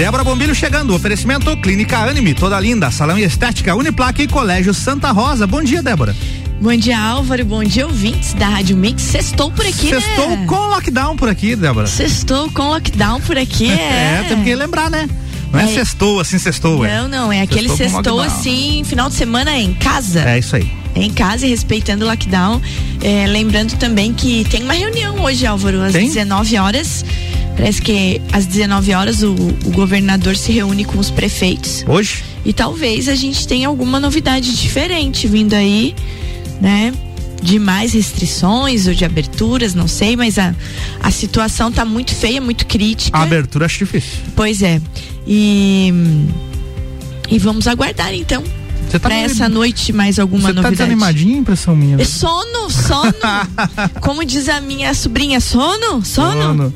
Débora Bombilho chegando, oferecimento Clínica Anime, toda linda, salão e estética, Uniplaque e Colégio Santa Rosa. Bom dia, Débora. Bom dia, Álvaro. Bom dia, ouvintes da Rádio Mix. Sextou por aqui, Sextou né? com lockdown por aqui, Débora. Sextou com lockdown por aqui, é. é, tem que lembrar, né? Não é, é sextou assim, sextou, é. Não, não, é aquele sextou, assim, final de semana em casa. É isso aí. Em casa e respeitando o lockdown. É, lembrando também que tem uma reunião hoje, Álvaro, às tem? 19 horas. Parece que às 19 horas o, o governador se reúne com os prefeitos. Hoje? E talvez a gente tenha alguma novidade diferente vindo aí, né? de mais restrições ou de aberturas, não sei, mas a, a situação tá muito feia, muito crítica. A abertura acho difícil. Pois é. E, e vamos aguardar então. Você tá pra meio... essa noite mais alguma Você novidade. Você tá desanimadinha, impressão minha? É sono, sono. Como diz a minha sobrinha, sono, sono. sono.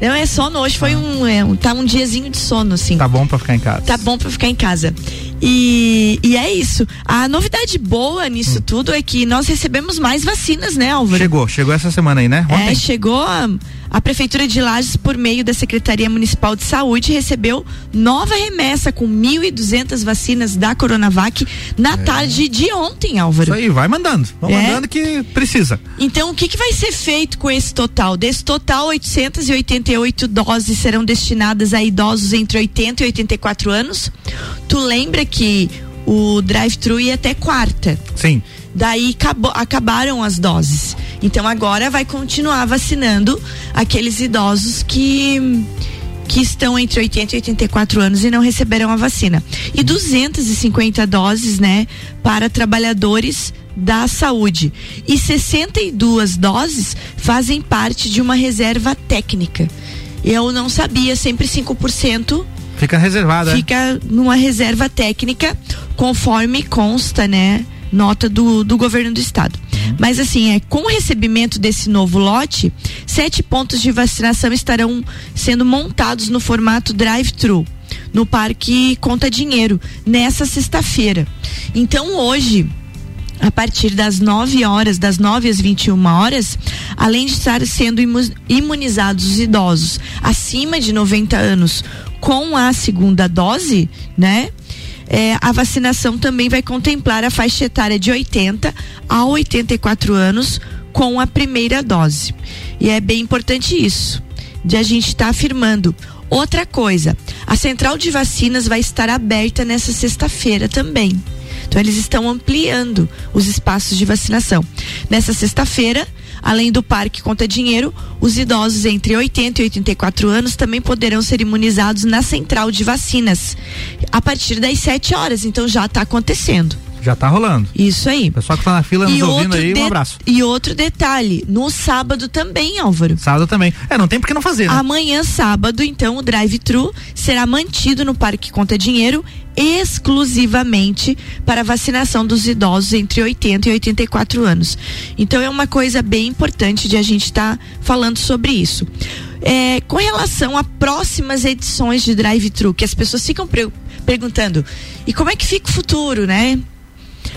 Não, é sono. Hoje foi um, é, um, tá um diazinho de sono, assim. Tá bom pra ficar em casa. Tá bom pra ficar em casa. E, e é isso. A novidade boa nisso hum. tudo é que nós recebemos mais vacinas, né, Álvaro? Chegou, chegou essa semana aí, né? Ontem. É, chegou. A, a Prefeitura de Lages, por meio da Secretaria Municipal de Saúde, recebeu nova remessa com 1.200 vacinas da Coronavac na é. tarde de ontem, Álvaro. Isso aí, vai mandando. Vamos é. mandando que precisa. Então, o que, que vai ser feito com esse total? Desse total, 888 doses serão destinadas a idosos entre 80 e 84 anos. Tu lembra que o drive-thru ia até quarta? Sim. Daí acabou, acabaram as doses. Então agora vai continuar vacinando aqueles idosos que que estão entre 80 e 84 anos e não receberam a vacina. E 250 doses, né, para trabalhadores da saúde. E 62 doses fazem parte de uma reserva técnica. Eu não sabia, sempre 5% fica reservada. É? Fica numa reserva técnica, conforme consta, né? Nota do, do governo do estado. Mas assim, é com o recebimento desse novo lote, sete pontos de vacinação estarão sendo montados no formato drive-thru no Parque Conta Dinheiro nessa sexta-feira. Então hoje a partir das 9 horas, das 9 às 21 horas, além de estar sendo imunizados os idosos acima de 90 anos com a segunda dose, né? É, a vacinação também vai contemplar a faixa etária de 80 a 84 anos com a primeira dose. E é bem importante isso, de a gente estar tá afirmando. Outra coisa, a central de vacinas vai estar aberta nessa sexta-feira também. Então eles estão ampliando os espaços de vacinação. Nessa sexta-feira, Além do parque conta dinheiro, os idosos entre 80 e 84 anos também poderão ser imunizados na central de vacinas a partir das 7 horas. Então já está acontecendo. Já tá rolando. Isso aí. Pessoal que tá na fila e nos ouvindo aí, um abraço. E outro detalhe, no sábado também, Álvaro. Sábado também. É, não tem por que não fazer, né? Amanhã, sábado, então, o drive-thru será mantido no Parque Conta Dinheiro exclusivamente para vacinação dos idosos entre 80 e 84 anos. Então é uma coisa bem importante de a gente estar tá falando sobre isso. É, com relação a próximas edições de drive-thru, que as pessoas ficam perguntando, e como é que fica o futuro, né?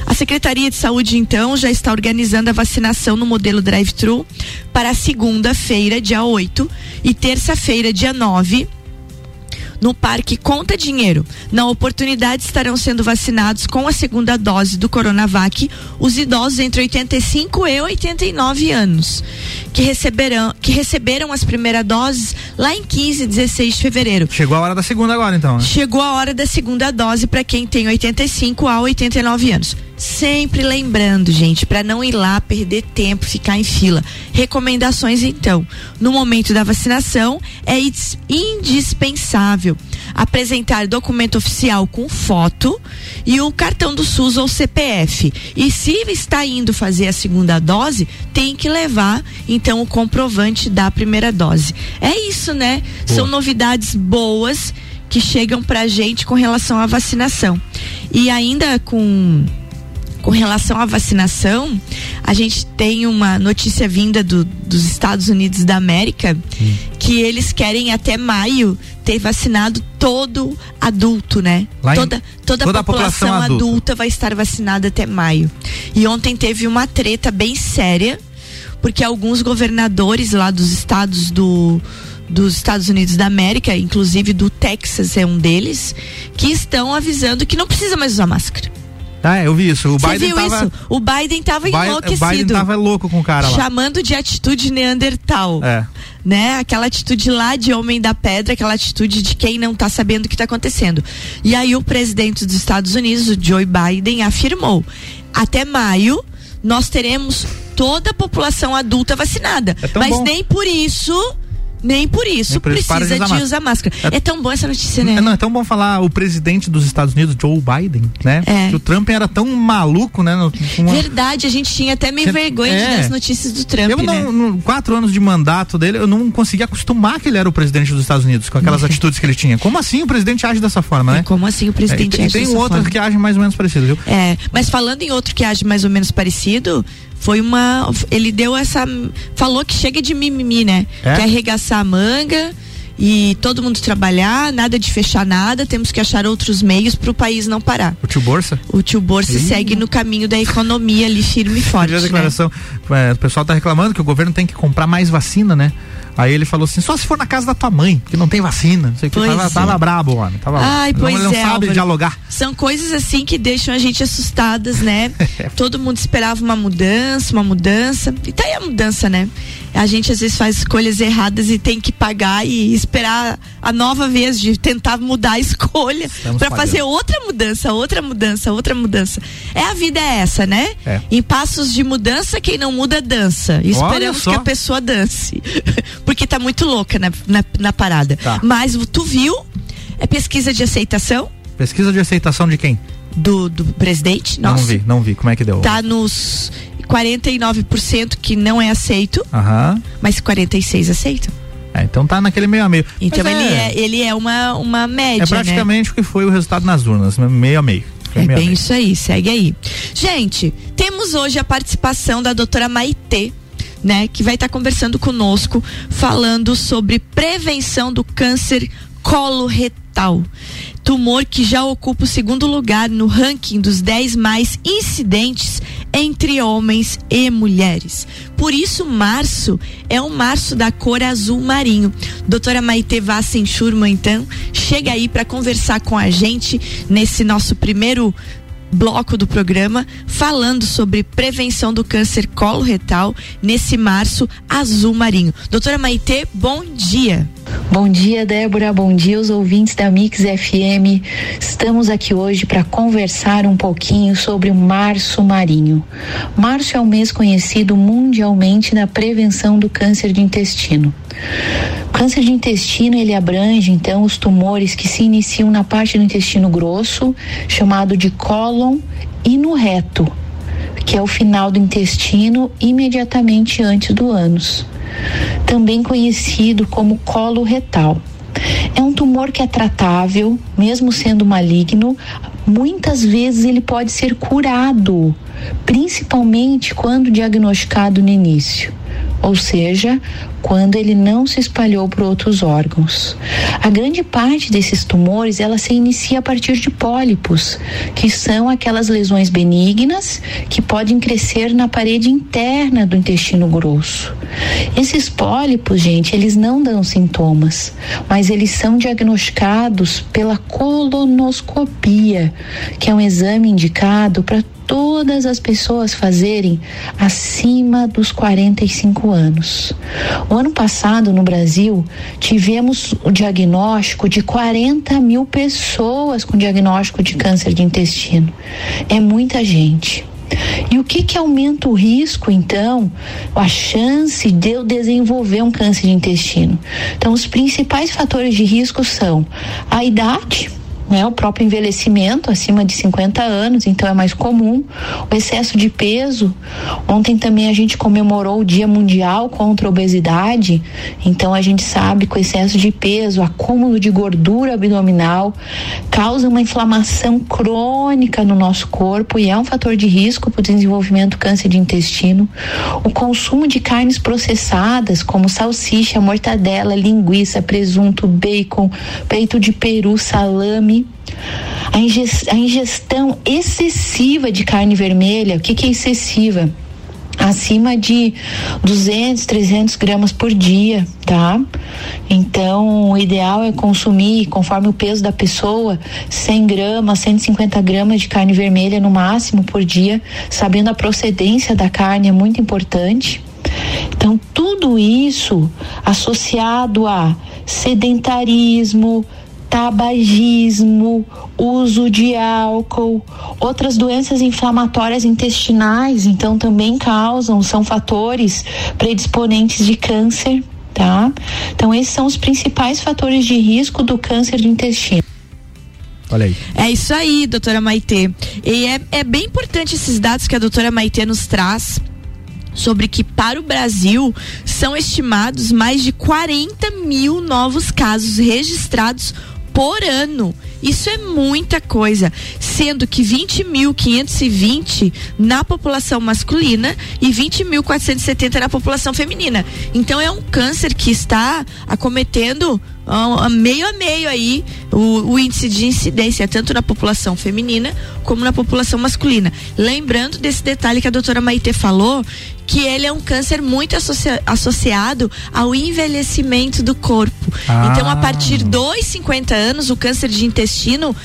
A Secretaria de Saúde, então, já está organizando a vacinação no modelo drive-thru para segunda-feira, dia 8, e terça-feira, dia 9 no Parque Conta Dinheiro. Na oportunidade estarão sendo vacinados com a segunda dose do Coronavac os idosos entre 85 e 89 anos, que receberão, que receberam as primeiras doses lá em 15 e 16 de fevereiro. Chegou a hora da segunda agora, então. Né? Chegou a hora da segunda dose para quem tem 85 a 89 anos. Sempre lembrando, gente, para não ir lá perder tempo, ficar em fila. Recomendações então. No momento da vacinação, é indispensável apresentar documento oficial com foto e o cartão do SUS ou CPF. E se está indo fazer a segunda dose, tem que levar então o comprovante da primeira dose. É isso, né? Boa. São novidades boas que chegam pra gente com relação à vacinação. E ainda com com relação à vacinação, a gente tem uma notícia vinda do, dos Estados Unidos da América hum. que eles querem até maio ter vacinado todo adulto, né? Lá toda, toda, toda a população, a população adulta vai estar vacinada até maio. E ontem teve uma treta bem séria, porque alguns governadores lá dos estados do dos Estados Unidos da América, inclusive do Texas é um deles, que estão avisando que não precisa mais usar máscara. Ah, eu vi isso. O Você Biden viu tava, isso? O Biden tava Biden, enlouquecido. O Biden tava louco com o cara lá. Chamando de atitude neandertal. É. Né? Aquela atitude lá de homem da pedra, aquela atitude de quem não tá sabendo o que tá acontecendo. E aí o presidente dos Estados Unidos, o Joe Biden, afirmou: até maio nós teremos toda a população adulta vacinada. É mas bom. nem por isso nem por isso Nem por isso precisa de usar de usar máscara. É- É, tão boa essa notícia, né? É, não, é tão bom falar o presidente dos Estados Unidos, Joe Biden, né? É. Que o Trump era tão maluco, né? no- uma- Verdade, a gente tinha até meio É. vergonha de dar as notícias do Trump, Eu, né? não, no quatro anos de mandato dele, eu não conseguia acostumar que ele era o presidente dos Estados Unidos, com aquelas atitudes que ele tinha. Como assim o presidente age dessa forma, né? Como assim o É, e presidente age tem dessa outras forma? que agem mais ou menos parecido, viu? É, mas falando em outro que age mais ou menos parecido, foi uma. Ele deu essa. Falou que chega de mimimi, né? É? Quer arregaçar a manga e todo mundo trabalhar, nada de fechar nada, temos que achar outros meios para o país não parar. O tio Bolsa. O tio Borsa Ih. segue no caminho da economia ali firme e forte. A né? declaração. é, o pessoal tá reclamando que o governo tem que comprar mais vacina, né? Aí ele falou assim: só se for na casa da tua mãe, que não tem vacina. Não sei o que. Tava, é. tava brabo, homem. Tava, Ai, não, pois ele não é, sabe Álvaro. dialogar. São coisas assim que deixam a gente assustadas, né? Todo mundo esperava uma mudança, uma mudança. E tá aí a mudança, né? A gente às vezes faz escolhas erradas e tem que pagar e esperar a nova vez de tentar mudar a escolha para fazer outra mudança, outra mudança, outra mudança. É a vida é essa, né? É. Em passos de mudança, quem não muda dança. E esperamos que a pessoa dance. Porque tá muito louca na, na, na parada. Tá. Mas tu viu? É pesquisa de aceitação Pesquisa de aceitação de quem? do, do presidente nosso. Não vi, não vi. Como é que deu? Tá nos 49% que não é aceito, Aham. mas 46 aceitam. É, então tá naquele meio a meio. Então Mas ele é, ele é uma, uma média, É praticamente o que foi o resultado nas urnas, meio a meio. Foi né? É meio bem meio. isso aí, segue aí. Gente, temos hoje a participação da doutora Maitê, né, que vai estar conversando conosco, falando sobre prevenção do câncer coloretal. Tumor que já ocupa o segundo lugar no ranking dos 10 mais incidentes entre homens e mulheres. Por isso, março é o março da cor azul marinho. Doutora Maite Vassen Schurman, então, chega aí para conversar com a gente nesse nosso primeiro bloco do programa falando sobre prevenção do câncer coloretal nesse março azul marinho. Doutora Maite, bom dia. Bom dia, Débora. Bom dia, os ouvintes da Mix FM. Estamos aqui hoje para conversar um pouquinho sobre o Março Marinho. Março é um mês conhecido mundialmente na prevenção do câncer de intestino. O câncer de intestino ele abrange então os tumores que se iniciam na parte do intestino grosso, chamado de cólon, e no reto, que é o final do intestino imediatamente antes do ânus também conhecido como colo retal. É um tumor que é tratável, mesmo sendo maligno, muitas vezes ele pode ser curado, principalmente quando diagnosticado no início. Ou seja, quando ele não se espalhou para outros órgãos. A grande parte desses tumores, ela se inicia a partir de pólipos, que são aquelas lesões benignas que podem crescer na parede interna do intestino grosso. Esses pólipos, gente, eles não dão sintomas, mas eles são diagnosticados pela colonoscopia, que é um exame indicado para todas as pessoas fazerem acima dos 45 anos. O ano passado, no Brasil, tivemos o diagnóstico de 40 mil pessoas com diagnóstico de câncer de intestino. É muita gente. E o que que aumenta o risco, então, a chance de eu desenvolver um câncer de intestino? Então, os principais fatores de risco são a idade, né, o próprio envelhecimento acima de 50 anos, então é mais comum. O excesso de peso. Ontem também a gente comemorou o Dia Mundial contra a Obesidade, então a gente sabe que o excesso de peso, acúmulo de gordura abdominal, causa uma inflamação crônica no nosso corpo e é um fator de risco para o desenvolvimento do câncer de intestino. O consumo de carnes processadas, como salsicha, mortadela, linguiça, presunto, bacon, peito de peru, salame. A, inges- a ingestão excessiva de carne vermelha, o que, que é excessiva? acima de 200, 300 gramas por dia, tá? Então, o ideal é consumir, conforme o peso da pessoa, 100 gramas, 150 gramas de carne vermelha no máximo por dia, sabendo a procedência da carne é muito importante. Então, tudo isso associado a sedentarismo, tabagismo, uso de álcool, outras doenças inflamatórias intestinais, então também causam, são fatores predisponentes de câncer, tá? Então esses são os principais fatores de risco do câncer do intestino. Olha aí. É isso aí, doutora Maitê. E é, é bem importante esses dados que a doutora Maitê nos traz sobre que para o Brasil são estimados mais de 40 mil novos casos registrados por ano. Isso é muita coisa, sendo que 20.520 na população masculina e 20.470 na população feminina. Então é um câncer que está acometendo meio a meio aí o, o, índice de incidência, tanto na população feminina como na população masculina. Lembrando desse detalhe que a doutora Maite falou, que ele é um câncer muito associa associado ao envelhecimento do corpo. Ah. Então, a partir dos 50 anos, o câncer de intestino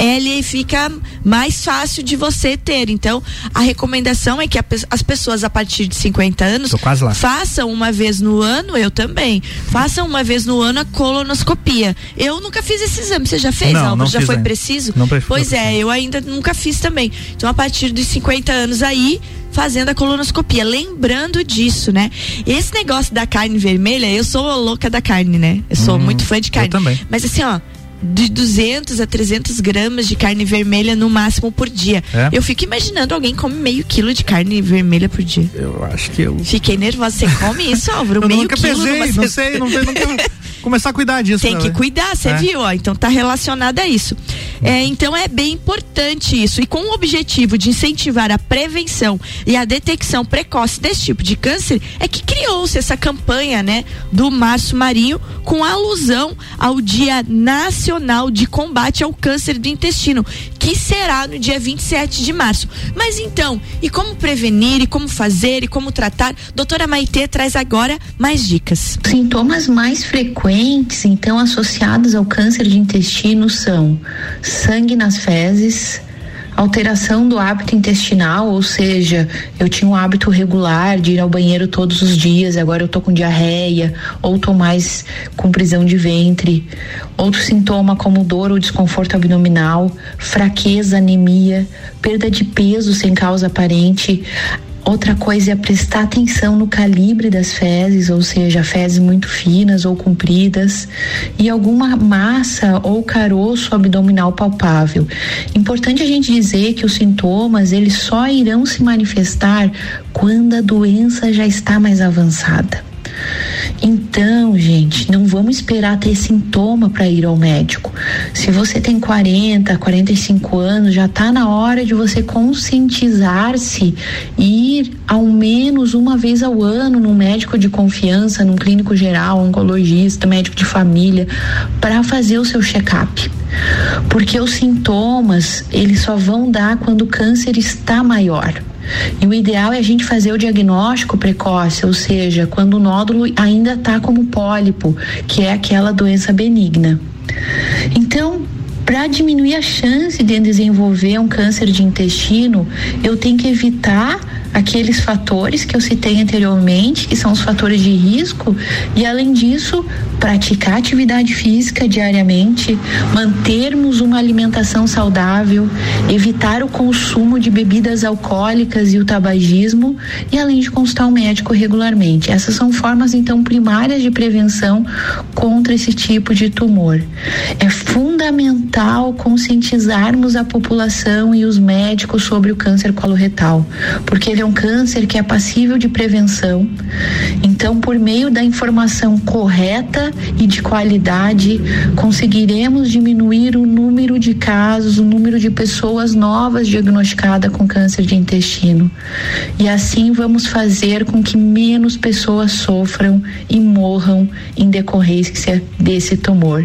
ele fica mais fácil de você ter. Então, a recomendação é que a, as pessoas a partir de 50 anos façam uma vez no ano, eu também, façam uma vez no ano a colonoscopia. Eu nunca fiz esse exame. Você já fez, não, Álvaro? Já foi ainda. preciso? Não pois é, eu ainda nunca fiz também. Então, a partir dos 50 anos aí, fazendo a colonoscopia. Lembrando disso, né? Esse negócio da carne vermelha, eu sou louca da carne, né? Eu sou hum, muito fã de carne. Eu também. Mas assim, ó, de 200 a 300 gramas de carne vermelha no máximo por dia. É? Eu fico imaginando alguém come meio quilo de carne vermelha por dia. Eu acho que eu. Fiquei nervosa. Você come isso, Álvaro? meio nunca quilo pesei, numa... não sei, não, não, nunca começar a cuidar disso. Tem que cuidar, você é. viu? Ó, então tá relacionado a isso. É, então é bem importante isso. E com o objetivo de incentivar a prevenção e a detecção precoce desse tipo de câncer, é que criou-se essa campanha, né, do Março Marinho, com alusão ao Dia Nacional de Combate ao Câncer do Intestino, que será no dia 27 de março. Mas então, e como prevenir, e como fazer, e como tratar? Doutora Maitê traz agora mais dicas. Sintomas mais frequentes, então, associados ao câncer de intestino são sangue nas fezes, alteração do hábito intestinal, ou seja, eu tinha um hábito regular de ir ao banheiro todos os dias, agora eu tô com diarreia, ou tô mais com prisão de ventre. Outro sintoma como dor ou desconforto abdominal, fraqueza, anemia, perda de peso sem causa aparente, Outra coisa é prestar atenção no calibre das fezes, ou seja, fezes muito finas ou compridas, e alguma massa ou caroço abdominal palpável. Importante a gente dizer que os sintomas eles só irão se manifestar quando a doença já está mais avançada. Então, gente, não vamos esperar ter sintoma para ir ao médico. Se você tem 40, 45 anos, já está na hora de você conscientizar-se e ir ao menos uma vez ao ano num médico de confiança, num clínico geral, oncologista, médico de família, para fazer o seu check-up. Porque os sintomas, eles só vão dar quando o câncer está maior. E o ideal é a gente fazer o diagnóstico precoce, ou seja, quando o nódulo ainda está como pólipo, que é aquela doença benigna. Então, para diminuir a chance de desenvolver um câncer de intestino, eu tenho que evitar aqueles fatores que eu citei anteriormente, que são os fatores de risco, e além disso, praticar atividade física diariamente, mantermos uma alimentação saudável, evitar o consumo de bebidas alcoólicas e o tabagismo, e além de consultar o um médico regularmente. Essas são formas então primárias de prevenção contra esse tipo de tumor. É fundamental conscientizarmos a população e os médicos sobre o câncer coloretal, porque ele é um câncer que é passível de prevenção. Então, por meio da informação correta e de qualidade, conseguiremos diminuir o número de casos, o número de pessoas novas diagnosticadas com câncer de intestino. E assim vamos fazer com que menos pessoas sofram e morram em decorrência desse tumor.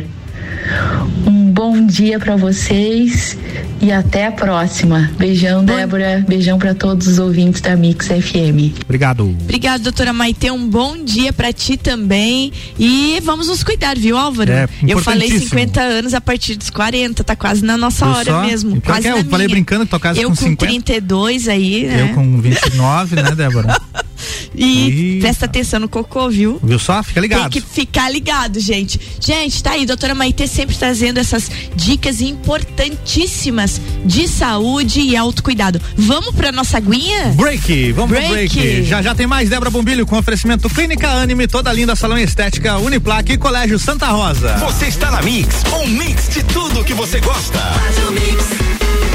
Um bom dia para vocês e até a próxima. Beijão, Bom. Débora. Beijão para todos os ouvintes da Mix FM. Obrigado. Obrigado, doutora Maite. Um bom dia para ti também. E vamos nos cuidar, viu, Álvaro? É, Eu falei 50 anos a partir dos 40, tá quase na nossa hora só? mesmo. Quase é, eu falei brincando que tocasse com, com 50. 32 aí, né? Eu com 29, né, Débora? E Eita. presta atenção no cocô, viu? Viu só? Fica ligado. Tem que ficar ligado, gente. Gente, tá aí, doutora Maite sempre trazendo essas dicas importantíssimas de saúde e autocuidado. Vamos pra nossa aguinha? Break, vamos break. pro break. Já já tem mais Débora Bombilho com oferecimento Clínica Anime, toda linda salão estética, Uniplaque e Colégio Santa Rosa. Você está na Mix, um mix de tudo que você gosta. Faz o mix.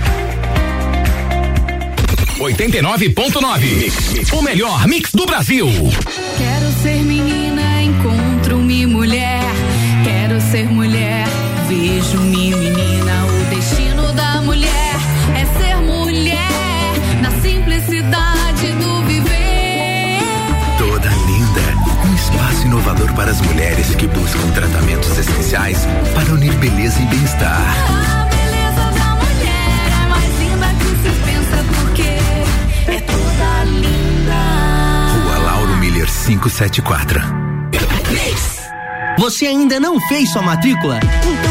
89.9. O melhor mix do Brasil. Quero ser menina, encontro-me mulher. Quero ser mulher, vejo-me menina. O destino da mulher é ser mulher, na simplicidade do viver. Toda linda, um espaço inovador para as mulheres que buscam tratamentos essenciais para unir beleza e bem-estar. A 574. Você ainda não fez sua matrícula? Então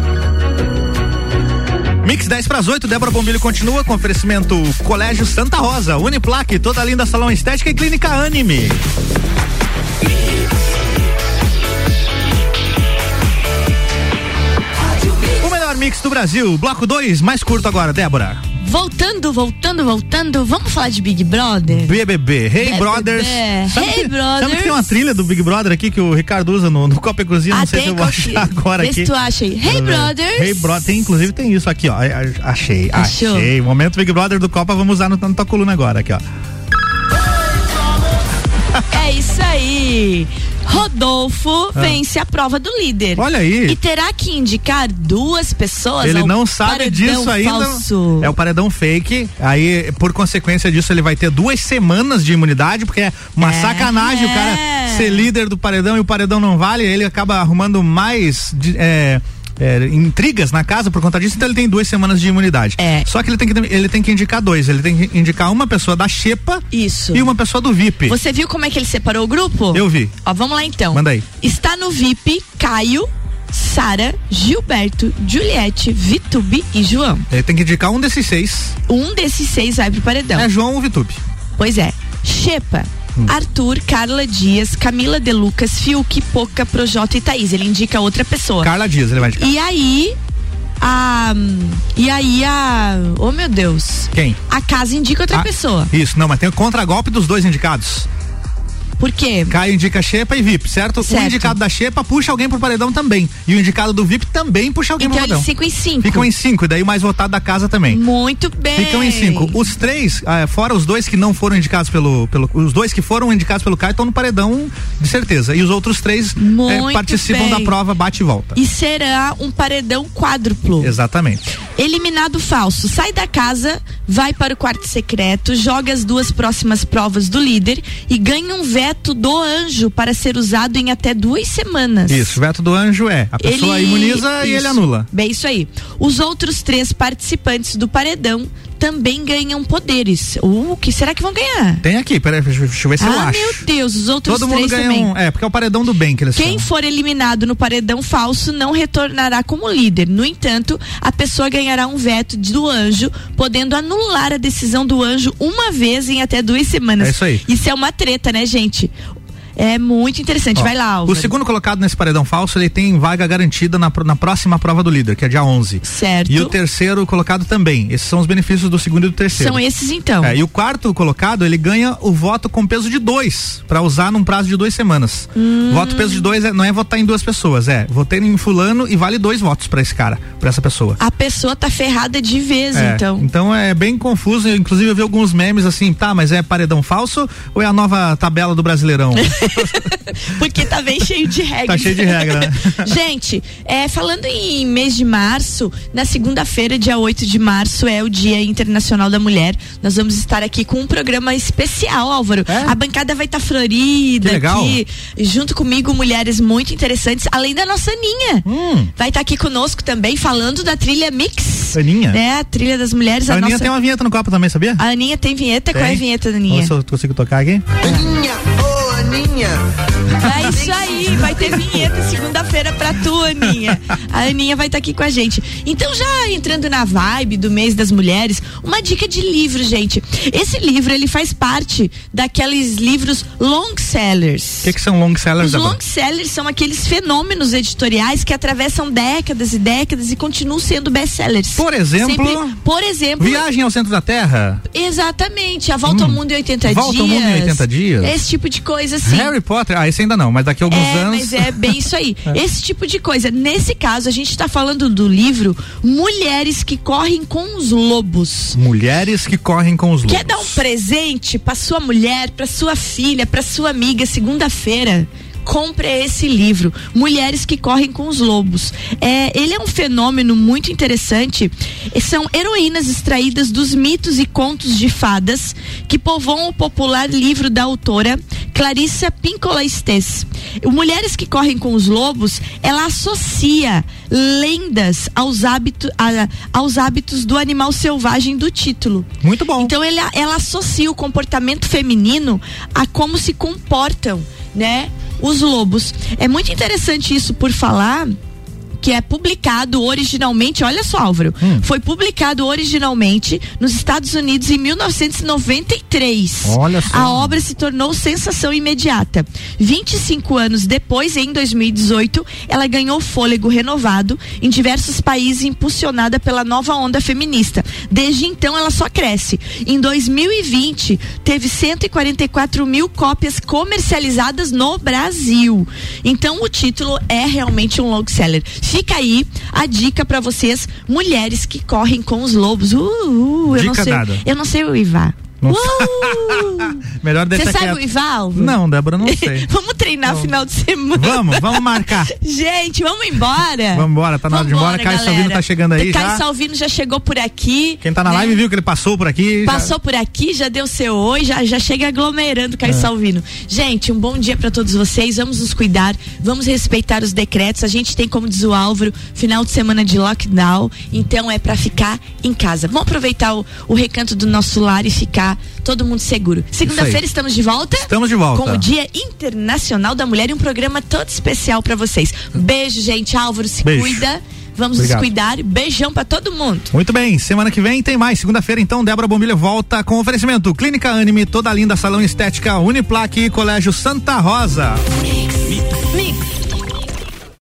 Mix 10 para as 8, Débora Bombilho continua com oferecimento Colégio Santa Rosa, Uniplaque, toda linda salão estética e clínica Anime. O melhor mix do Brasil, bloco 2, mais curto agora, Débora. Voltando, voltando, voltando, vamos falar de Big Brother? BBB, Hey Brothers. Sabe hey que, Brothers. Sabe que tem uma trilha do Big Brother aqui que o Ricardo usa no, no Copa e Cozinha? Não ah, sei se eu vou achar agora aqui. tu acha aí. Hey Brothers. Hey Brothers, tem, inclusive tem isso aqui, ó. Achei, Achou. achei. Momento Big Brother do Copa, vamos usar no, na tua coluna agora, aqui, ó. É isso aí. Rodolfo ah. vence a prova do líder. Olha aí. E terá que indicar duas pessoas. Ele não sabe disso ainda. Falso. É o paredão fake. Aí, por consequência disso, ele vai ter duas semanas de imunidade, porque é uma é, sacanagem é. o cara ser líder do paredão e o paredão não vale. Ele acaba arrumando mais. É, é, intrigas na casa por conta disso, então ele tem duas semanas de imunidade. É. Só que ele tem que, ele tem que indicar dois. Ele tem que indicar uma pessoa da Xepa Isso. e uma pessoa do VIP. Você viu como é que ele separou o grupo? Eu vi. Ó, vamos lá então. Manda aí. Está no VIP Caio, Sara, Gilberto, Juliette, Vitube e João. Ele tem que indicar um desses seis. Um desses seis vai pro paredão. É João ou Vitube. Pois é. Xepa, Hum. Arthur, Carla Dias, Camila De Lucas, Fiuk, Poca, Projota e Thaís. Ele indica outra pessoa. Carla Dias, ele vai indicar. E aí, a. E aí a. Oh meu Deus. Quem? A casa indica outra ah, pessoa. Isso, não, mas tem o contragolpe dos dois indicados. Por quê? Caio indica Xepa e VIP, certo? Certo. O indicado da Xepa puxa alguém pro paredão também. E o indicado do VIP também puxa alguém Então pro paredão. eles ficam em cinco. Ficam em cinco, e daí o mais votado da casa também. Muito bem. Ficam em cinco. Os três, ah, fora os dois que não foram indicados pelo, pelo. Os dois que foram indicados pelo Caio estão no paredão de certeza. E os outros três eh, participam bem. da prova bate e volta. E será um paredão quádruplo. Exatamente. Eliminado falso, sai da casa, vai para o quarto secreto, joga as duas próximas provas do líder e ganha um veto do anjo para ser usado em até duas semanas. Isso, o veto do anjo é. A pessoa Ele- imuniza e ele Isso. anula. Bem, isso aí. Os outros três participantes do paredão também ganham poderes. Uh, o que será que vão ganhar? Tem aqui, peraí, deixa, deixa eu ver se eu ah, acho. meu Deus, os outros Todo mundo três ganha também. um. É, porque é o paredão do bem que eles Quem for eliminado no paredão falso não retornará como líder. No entanto, a pessoa ganhará um veto do anjo, podendo anular a decisão do anjo uma vez em até duas semanas. É isso aí. Isso é uma treta, né, gente? É muito interessante. Ó, Vai lá, Álvaro. O segundo colocado nesse paredão falso, ele tem vaga garantida na, na próxima prova do líder, que é dia 11. Certo. E o terceiro colocado também. Esses são os benefícios do segundo e do terceiro. São esses então. É, e o quarto colocado, ele ganha o voto com peso de dois, pra usar num prazo de duas semanas. Hum. Voto peso de dois é- não é votar em duas pessoas, é votei em fulano e vale dois votos pra esse cara, pra essa pessoa. A pessoa tá ferrada de vez, É, então. é bem confuso. Inclusive eu vi alguns memes assim, tá, mas é paredão falso ou é a nova tabela do Brasileirão? Porque tá bem cheio de regras. Tá cheio de regra, né? Gente, é, falando em mês de março, na segunda-feira, dia 8 de março, é o Dia Internacional da Mulher. Nós vamos estar aqui com um programa especial, Álvaro. A bancada vai estar florida É? Que legal. aqui, junto comigo, mulheres muito interessantes, além da nossa Aninha. Hum. Vai estar aqui conosco também, falando da trilha Mix. Aninha? Né, a trilha das mulheres. A A, Aninha nossa... tem uma vinheta no copo também, sabia? A Aninha tem vinheta? Qual é a Tem. vinheta da Aninha? se eu consigo tocar aqui. Aninha, Aninha. É isso aí, vai ter vinheta segunda-feira pra tu, Aninha. A Aninha vai estar aqui com a gente. Então, já entrando na vibe do mês das mulheres, uma dica de livro, gente. Esse livro, ele faz parte daqueles livros long sellers. O que, que são long sellers? Os long sellers são aqueles fenômenos editoriais que atravessam décadas e décadas e continuam sendo best-sellers. Por exemplo? Sempre- por exemplo, Viagem ao centro da Terra? exatamente, a volta ao Hum. mundo em 80 Volta dias. ao mundo em 80 dias. Esse tipo de coisa assim. Harry Potter? Ah, esse ainda não, mas daqui a alguns É, anos. mas é bem isso aí. É. Esse tipo de coisa. Nesse caso, a gente está falando do livro Mulheres que Correm com os Lobos. Mulheres que correm com os lobos. Quer dar um presente para sua mulher, para sua filha, para sua amiga segunda-feira? Compre esse livro, Mulheres que Correm com os Lobos. É, ele é um fenômeno muito interessante. São heroínas extraídas dos mitos e contos de fadas que povoam o popular livro da autora Clarissa Pinkola Estes. Mulheres que Correm com os Lobos, ela associa lendas aos, hábito, a- aos hábitos do animal selvagem do título. Muito bom. Então ele, ela associa o comportamento feminino a como se comportam, né? Os lobos. É muito interessante isso por falar que é publicado originalmente, olha só, Álvaro, Hum. foi publicado originalmente nos Estados Unidos em 1993. Olha só. A obra se tornou sensação imediata. 25 anos depois, em 2018, ela ganhou fôlego renovado em diversos países, impulsionada pela nova onda feminista. Desde então, ela só cresce. Em 2020, teve 144 mil cópias comercializadas no Brasil. Então, o título é realmente um long seller. Fica aí a dica pra vocês, mulheres que correm com os lobos. Uh, uh, eu Dica não sei, dada. eu não sei uivar. Não Uh! Melhor Você deixar sabe quieto. uivar, Álvaro? Não, Débora, não sei. vamos treinar Não. final de semana. Vamos, vamos marcar. Gente, vamos embora. Vamos embora, tá na hora de ir embora. Caio galera. Salvino tá chegando aí Caio já. Salvino já chegou por aqui. Quem tá na né? live viu que ele passou por aqui. já- Passou por aqui, já deu seu oi, já, já chega aglomerando, Caio É. Salvino. Gente, um bom dia pra todos vocês. Vamos nos cuidar, vamos respeitar os decretos. A gente tem, como diz o Álvaro, final de semana de lockdown. Então é pra ficar em casa. Vamos aproveitar o, o recanto do nosso lar e ficar todo mundo seguro. Segunda-feira estamos de volta. Estamos de volta. Com o Dia Internacional da Mulher e um programa todo especial pra vocês. Beijo, gente. Álvaro, se Beijo. cuida. Vamos Obrigado. nos cuidar. Beijão pra todo mundo. Muito bem, semana que vem tem mais. Segunda-feira, então, Débora Bombilha volta com oferecimento Clínica Anime, toda linda salão estética, Uniplaque e Colégio Santa Rosa. Mix.